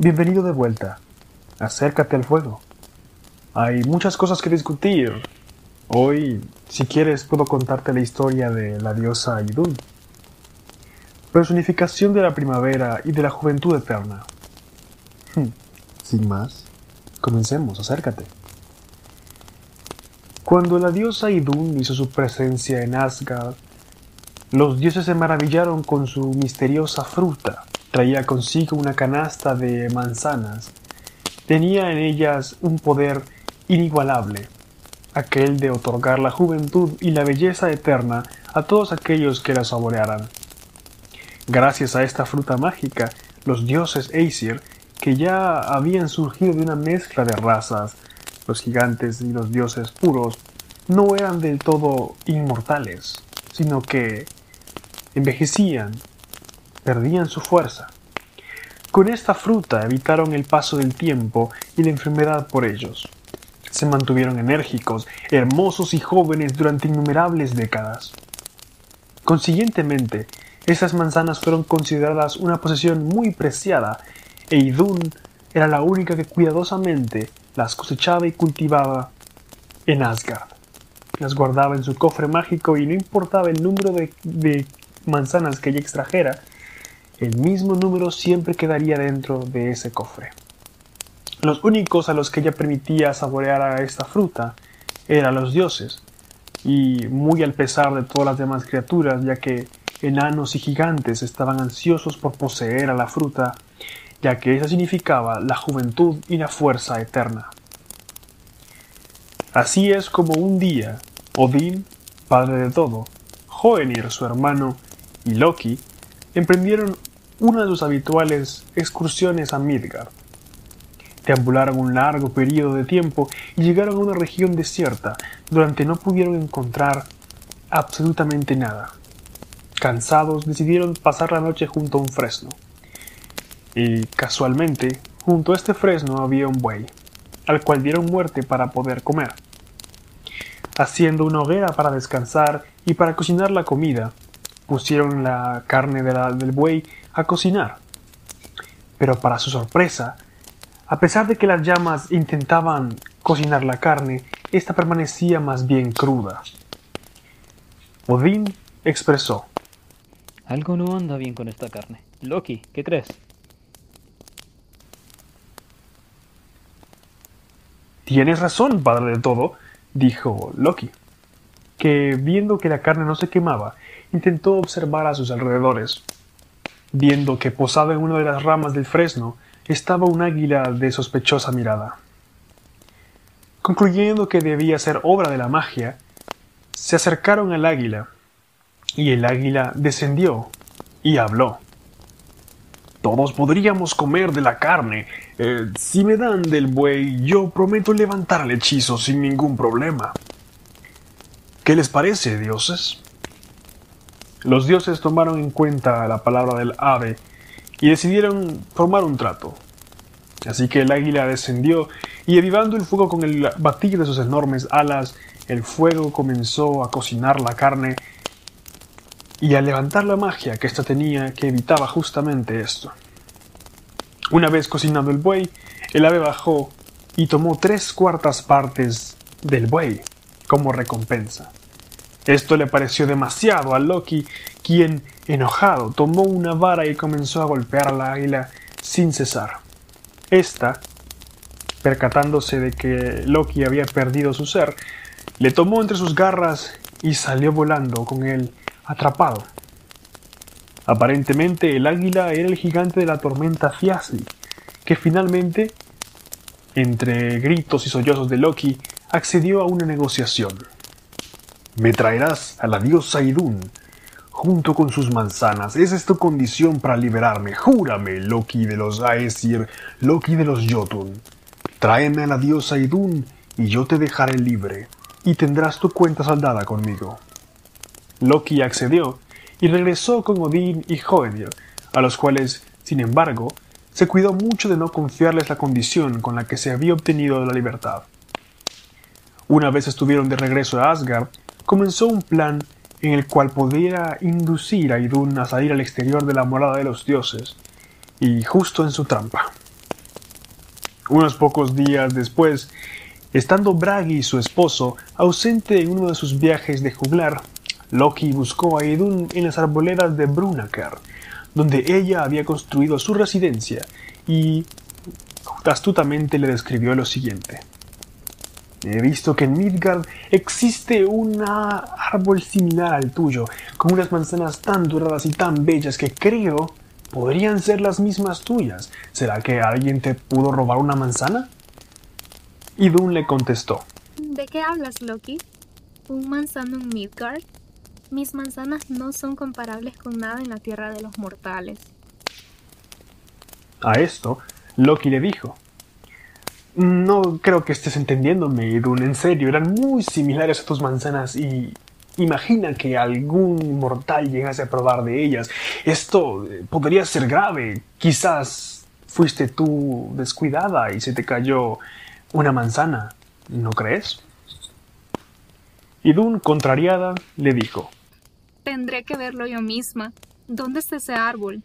Bienvenido de vuelta. Acércate al fuego. Hay muchas cosas que discutir. Hoy, si quieres, puedo contarte la historia de la diosa Idun, personificación de la primavera y de la juventud eterna. Hmm, sin más, comencemos, acércate. Cuando la diosa Idun hizo su presencia en Asgard, los dioses se maravillaron con su misteriosa fruta. Traía consigo una canasta de manzanas. Tenía en ellas un poder inigualable, aquel de otorgar la juventud y la belleza eterna a todos aquellos que la saborearan. Gracias a esta fruta mágica, los dioses Aesir, que ya habían surgido de una mezcla de razas, los gigantes y los dioses puros, no eran del todo inmortales, sino que envejecían, perdían su fuerza. Con esta fruta evitaron el paso del tiempo y la enfermedad por ellos. Se mantuvieron enérgicos, hermosos y jóvenes durante innumerables décadas. Consiguientemente, esas manzanas fueron consideradas una posesión muy preciada e Idun era la única que cuidadosamente las cosechaba y cultivaba en Asgard. Las guardaba en su cofre mágico y no importaba el número de manzanas que ella extrajera, el mismo número siempre quedaría dentro de ese cofre. Los únicos a los que ella permitía saborear a esta fruta eran los dioses, y muy al pesar de todas las demás criaturas, ya que enanos y gigantes estaban ansiosos por poseer a la fruta, ya que esa significaba la juventud y la fuerza eterna. Así es como un día, Odín, padre de todo, Hoenir, su hermano, y Loki emprendieron una de sus habituales excursiones a Midgard. Deambularon un largo periodo de tiempo y llegaron a una región desierta, donde no pudieron encontrar absolutamente nada. Cansados, decidieron pasar la noche junto a un fresno. Y casualmente, junto a este fresno había un buey, al cual dieron muerte para poder comer. Haciendo una hoguera para descansar y para cocinar la comida, pusieron la carne del buey a cocinar. Pero para su sorpresa, a pesar de que las llamas intentaban cocinar la carne, ésta permanecía más bien cruda. Odín expresó. Algo no anda bien con esta carne. Loki, ¿qué crees? Tienes razón, padre de todo, dijo Loki, que viendo que la carne no se quemaba, intentó observar a sus alrededores. Viendo que posada en una de las ramas del fresno estaba un águila de sospechosa mirada. Concluyendo que debía ser obra de la magia, se acercaron al águila, y el águila descendió y habló. Todos podríamos comer de la carne. Eh, si me dan del buey, yo prometo levantar el hechizo sin ningún problema. ¿Qué les parece, dioses? Los dioses tomaron en cuenta la palabra del ave y decidieron formar un trato. Así que el águila descendió y avivando el fuego con el batir de sus enormes alas, el fuego comenzó a cocinar la carne y a levantar la magia que ésta tenía que evitaba justamente esto. Una vez cocinado el buey, el ave bajó y tomó tres cuartas partes del buey como recompensa. Esto le pareció demasiado a Loki, quien, enojado, tomó una vara y comenzó a golpear a la águila sin cesar. Esta, percatándose de que Loki había perdido su ser, le tomó entre sus garras y salió volando con él atrapado. Aparentemente el águila era el gigante de la tormenta Fiasli, que finalmente, entre gritos y sollozos de Loki, accedió a una negociación. Me traerás a la diosa Idun, junto con sus manzanas. Esa es tu condición para liberarme. Júrame, Loki de los Aesir, Loki de los Jotun. Tráeme a la diosa Idun y yo te dejaré libre, y tendrás tu cuenta saldada conmigo. Loki accedió y regresó con Odín y Hoenir, a los cuales, sin embargo, se cuidó mucho de no confiarles la condición con la que se había obtenido la libertad. Una vez estuvieron de regreso a Asgard, comenzó un plan en el cual pudiera inducir a Idun a salir al exterior de la morada de los dioses, y justo en su trampa. Unos pocos días después, estando Bragi, su esposo, ausente en uno de sus viajes de juglar, Loki buscó a Idun en las arboledas de Brunakar, donde ella había construido su residencia, y astutamente le describió lo siguiente. He visto que en Midgard existe un árbol similar al tuyo, con unas manzanas tan doradas y tan bellas que creo podrían ser las mismas tuyas. ¿Será que alguien te pudo robar una manzana? Idun le contestó. ¿De qué hablas, Loki? ¿Un manzano en Midgard? Mis manzanas no son comparables con nada en la tierra de los mortales. A esto, Loki le dijo. No creo que estés entendiéndome, Idun. En serio, eran muy similares a tus manzanas y imagina que algún mortal llegase a probar de ellas. Esto eh, podría ser grave. Quizás fuiste tú descuidada y se te cayó una manzana. ¿No crees? Idun, contrariada, le dijo. Tendré que verlo yo misma. ¿Dónde está ese árbol?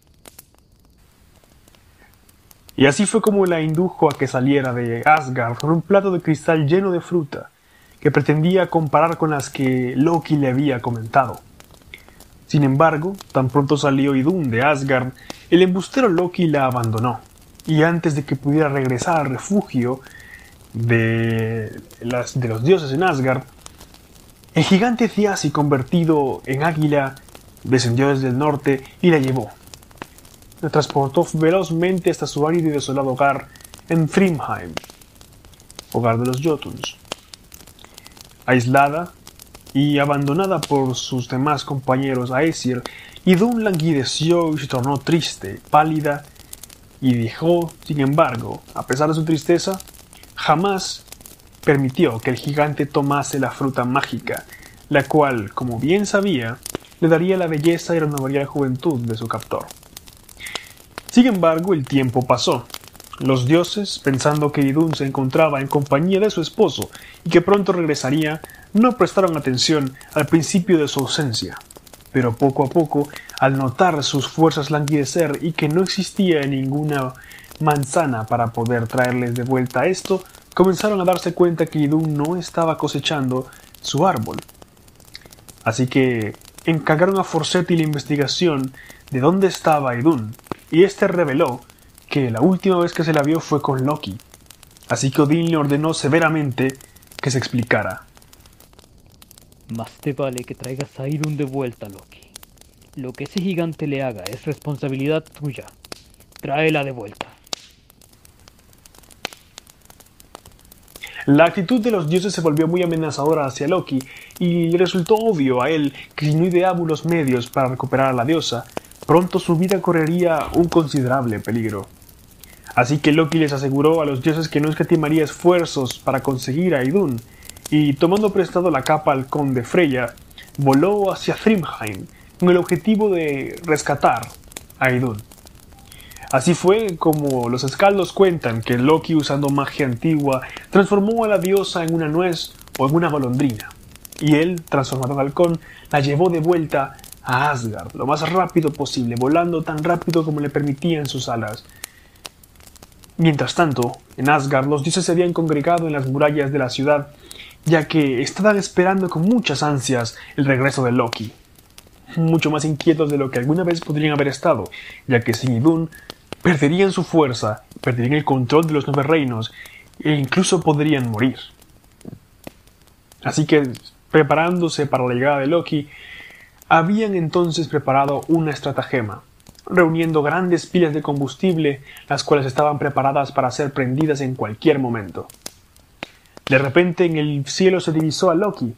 Y así fue como la indujo a que saliera de Asgard con un plato de cristal lleno de fruta, que pretendía comparar con las que Loki le había comentado. Sin embargo, tan pronto salió Idun de Asgard, el embustero Loki la abandonó, y antes de que pudiera regresar al refugio de, las, de los dioses en Asgard, el gigante Thiassi convertido en águila descendió desde el norte y la llevó, la transportó velozmente hasta su árido y desolado hogar en Thrymheim, hogar de los Jotuns. Aislada y abandonada por sus demás compañeros Aesir, Idun languideció y se tornó triste, pálida, y dijo, sin embargo, a pesar de su tristeza, jamás permitió que el gigante tomase la fruta mágica, la cual, como bien sabía, le daría la belleza y renovaría la juventud de su captor. Sin embargo, el tiempo pasó. Los dioses, pensando que Idun se encontraba en compañía de su esposo y que pronto regresaría, no prestaron atención al principio de su ausencia. Pero poco a poco, al notar sus fuerzas languidecer y que no existía ninguna manzana para poder traerles de vuelta esto, comenzaron a darse cuenta que Idun no estaba cosechando su árbol. Así que encargaron a Forsetti la investigación de dónde estaba Idun, y éste reveló que la última vez que se la vio fue con Loki. Así que Odín le ordenó severamente que se explicara. Más te vale que traigas a Irun de vuelta, Loki. Lo que ese gigante le haga es responsabilidad tuya. Tráela de vuelta. La actitud de los dioses se volvió muy amenazadora hacia Loki, y le resultó obvio a él que si no ideaba unos medios para recuperar a la diosa, pronto su vida correría un considerable peligro. Así que Loki les aseguró a los dioses que no escatimaría esfuerzos para conseguir a Idun, y tomando prestado la capa al conde Freya, voló hacia Thrymheim con el objetivo de rescatar a Idun. Así fue como los escaldos cuentan que Loki, usando magia antigua, transformó a la diosa en una nuez o en una golondrina, y él, transformado en halcón, la llevó de vuelta a Asgard lo más rápido posible, volando tan rápido como le permitían sus alas. Mientras tanto, en Asgard los dioses se habían congregado en las murallas de la ciudad, ya que estaban esperando con muchas ansias el regreso de Loki. Mucho más inquietos de lo que alguna vez podrían haber estado, ya que sin Idun perderían su fuerza, perderían el control de los nueve reinos e incluso podrían morir. Así que, preparándose para la llegada de Loki, habían entonces preparado una estratagema, reuniendo grandes pilas de combustible, las cuales estaban preparadas para ser prendidas en cualquier momento. De repente en el cielo se divisó a Loki,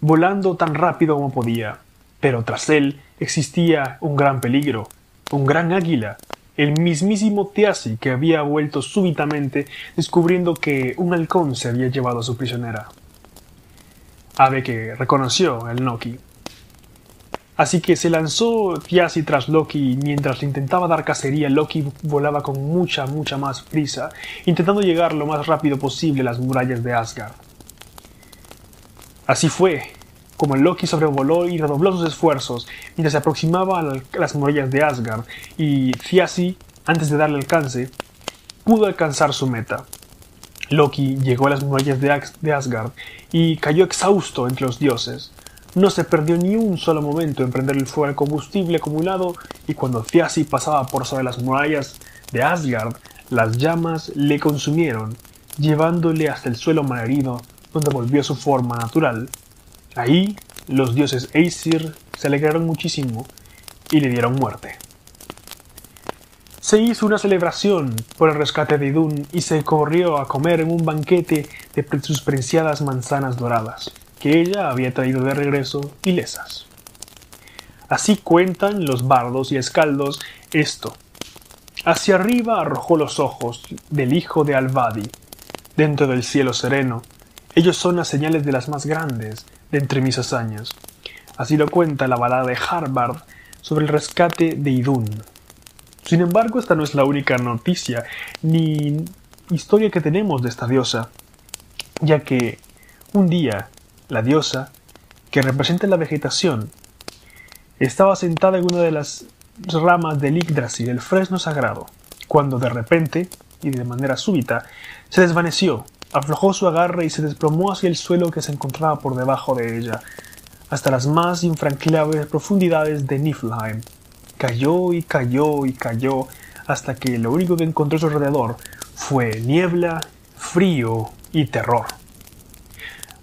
volando tan rápido como podía, pero tras él existía un gran peligro, un gran águila, el mismísimo Thiassi que había vuelto súbitamente descubriendo que un halcón se había llevado a su prisionera. Ave que reconoció el Loki Así que se lanzó Thiassi tras Loki y mientras intentaba dar cacería, Loki volaba con mucha, mucha más prisa, intentando llegar lo más rápido posible a las murallas de Asgard. Así fue, como Loki sobrevoló y redobló sus esfuerzos mientras se aproximaba a las murallas de Asgard, y Thiassi, antes de darle alcance, pudo alcanzar su meta, Loki llegó a las murallas de Asgard y cayó exhausto entre los dioses. No se perdió ni un solo momento en prender el fuego al combustible acumulado y cuando Thiassi pasaba por sobre las murallas de Asgard, las llamas le consumieron, llevándole hasta el suelo malherido donde volvió a su forma natural. Ahí, los dioses Aesir se alegraron muchísimo y le dieron muerte. Se hizo una celebración por el rescate de Idun y se corrió a comer en un banquete de sus preciadas manzanas doradas, que ella había traído de regreso ilesas. Así cuentan los bardos y escaldos esto. Hacia arriba arrojó los ojos del hijo de Alvadi, dentro del cielo sereno. Ellos son las señales de las más grandes de entre mis hazañas. Así lo cuenta la balada de Harvard sobre el rescate de Idun. Sin embargo, esta no es la única noticia ni historia que tenemos de esta diosa, ya que un día la diosa, que representa la vegetación, estaba sentada en una de las ramas del Yggdrasil, el fresno sagrado, cuando de repente, y de manera súbita, se desvaneció, aflojó su agarre y se desplomó hacia el suelo que se encontraba por debajo de ella, hasta las más infranqueables profundidades de Niflheim. Cayó y cayó y cayó hasta que lo único que encontró a su alrededor fue niebla, frío y terror.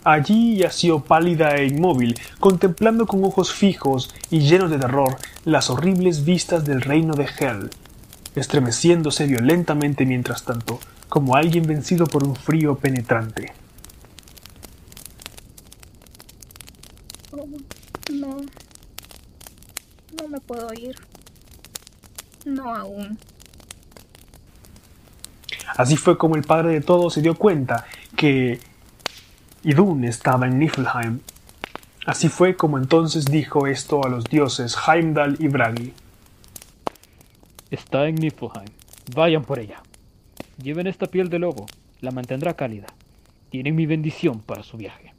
Allí yació pálida e inmóvil, contemplando con ojos fijos y llenos de terror las horribles vistas del reino de Hel, estremeciéndose violentamente mientras tanto, como alguien vencido por un frío penetrante. No. No me puedo ir. No aún. Así fue como el padre de todos se dio cuenta que Idun estaba en Niflheim. Así fue como entonces dijo esto a los dioses Heimdall y Bragi. Está en Niflheim. Vayan por ella. Lleven esta piel de lobo. La mantendrá cálida. Tienen mi bendición para su viaje.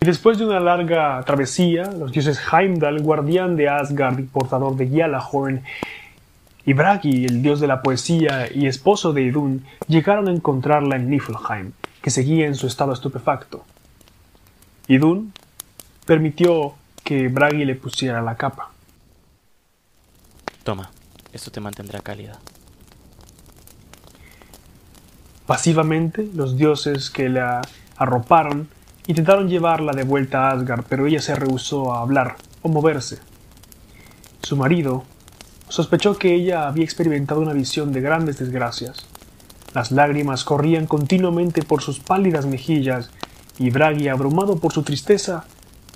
Y después de una larga travesía, los dioses Heimdall, guardián de Asgard y portador de Gjallarhorn, y Bragi, el dios de la poesía y esposo de Idun, llegaron a encontrarla en Niflheim, que seguía en su estado estupefacto. Idun permitió que Bragi le pusiera la capa. Toma, esto te mantendrá cálida. Pasivamente, los dioses que la arroparon Intentaron llevarla de vuelta a Asgard, pero ella se rehusó a hablar o moverse. Su marido sospechó que ella había experimentado una visión de grandes desgracias. Las lágrimas corrían continuamente por sus pálidas mejillas y Bragi, abrumado por su tristeza,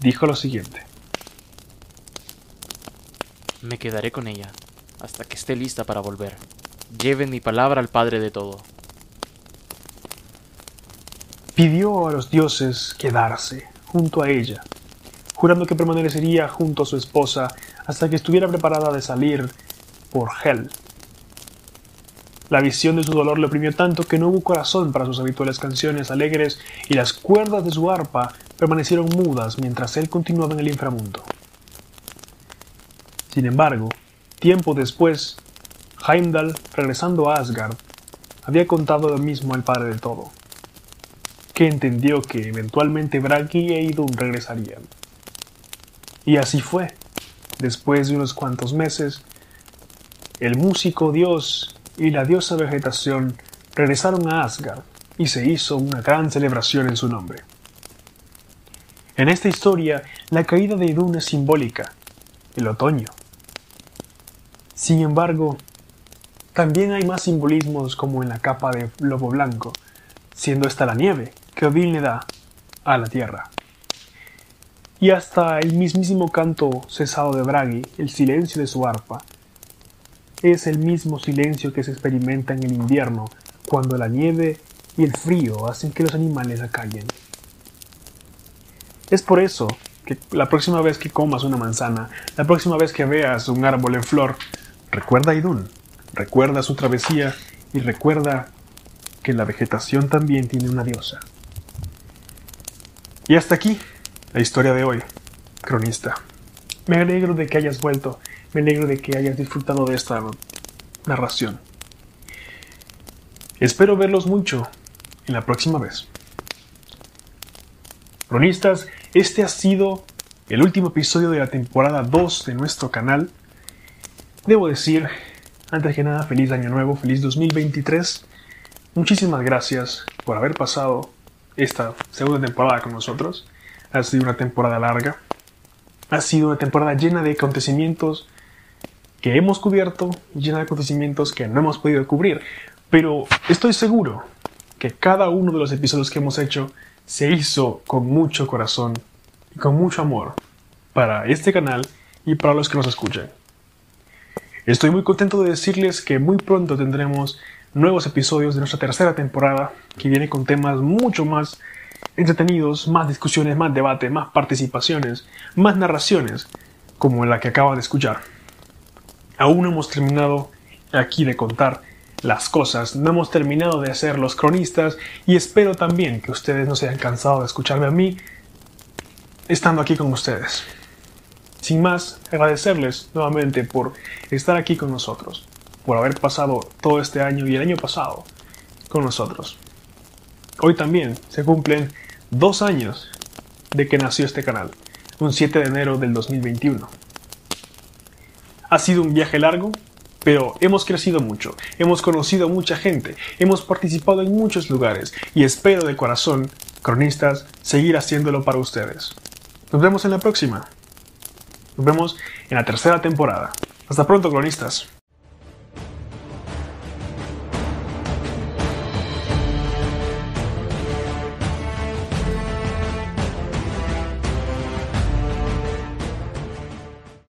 dijo lo siguiente. Me quedaré con ella hasta que esté lista para volver. Lleven mi palabra al Padre de todo pidió a los dioses quedarse junto a ella, jurando que permanecería junto a su esposa hasta que estuviera preparada de salir por Hel. La visión de su dolor le oprimió tanto que no hubo corazón para sus habituales canciones alegres y las cuerdas de su arpa permanecieron mudas mientras él continuaba en el inframundo. Sin embargo, tiempo después, Heimdall, regresando a Asgard, había contado lo mismo al padre de todo que entendió que eventualmente Bragi e Idun regresarían. Y así fue. Después de unos cuantos meses, el músico dios y la diosa vegetación regresaron a Asgard y se hizo una gran celebración en su nombre. En esta historia, la caída de Idun es simbólica, el otoño. Sin embargo, también hay más simbolismos como en la capa de lobo blanco, siendo esta la nieve, que Odín le da a la tierra. Y hasta el mismísimo canto cesado de Bragi, el silencio de su arpa, es el mismo silencio que se experimenta en el invierno, cuando la nieve y el frío hacen que los animales acallen. Es por eso que la próxima vez que comas una manzana, la próxima vez que veas un árbol en flor, recuerda a Idún, recuerda su travesía y recuerda que la vegetación también tiene una diosa. Y hasta aquí la historia de hoy, cronista. Me alegro de que hayas vuelto, me alegro de que hayas disfrutado de esta narración. Espero verlos mucho en la próxima vez. Cronistas, este ha sido el último episodio de la temporada 2 de nuestro canal. Debo decir, antes que nada, feliz año nuevo, feliz 2023. Muchísimas gracias por haber pasado esta segunda temporada con nosotros. Ha sido una temporada larga. Ha sido una temporada llena de acontecimientos que hemos cubierto, llena de acontecimientos que no hemos podido cubrir. Pero estoy seguro que cada uno de los episodios que hemos hecho se hizo con mucho corazón y con mucho amor para este canal y para los que nos escuchan. Estoy muy contento de decirles que muy pronto tendremos nuevos episodios de nuestra tercera temporada que viene con temas mucho más entretenidos, más discusiones, más debate, más participaciones, más narraciones, como la que acaban de escuchar. Aún no hemos terminado aquí de contar las cosas. No hemos terminado de ser los cronistas y espero también que ustedes no se hayan cansado de escucharme a mí estando aquí con ustedes. Sin más, agradecerles nuevamente por estar aquí con nosotros, por haber pasado todo este año y el año pasado con nosotros. Hoy también se cumplen dos años de que nació este canal, un 7 de enero del 2021. Ha sido un viaje largo, pero hemos crecido mucho, hemos conocido mucha gente, hemos participado en muchos lugares y espero de corazón, cronistas, seguir haciéndolo para ustedes. Nos vemos en la próxima. Nos vemos en la tercera temporada. Hasta pronto, cronistas.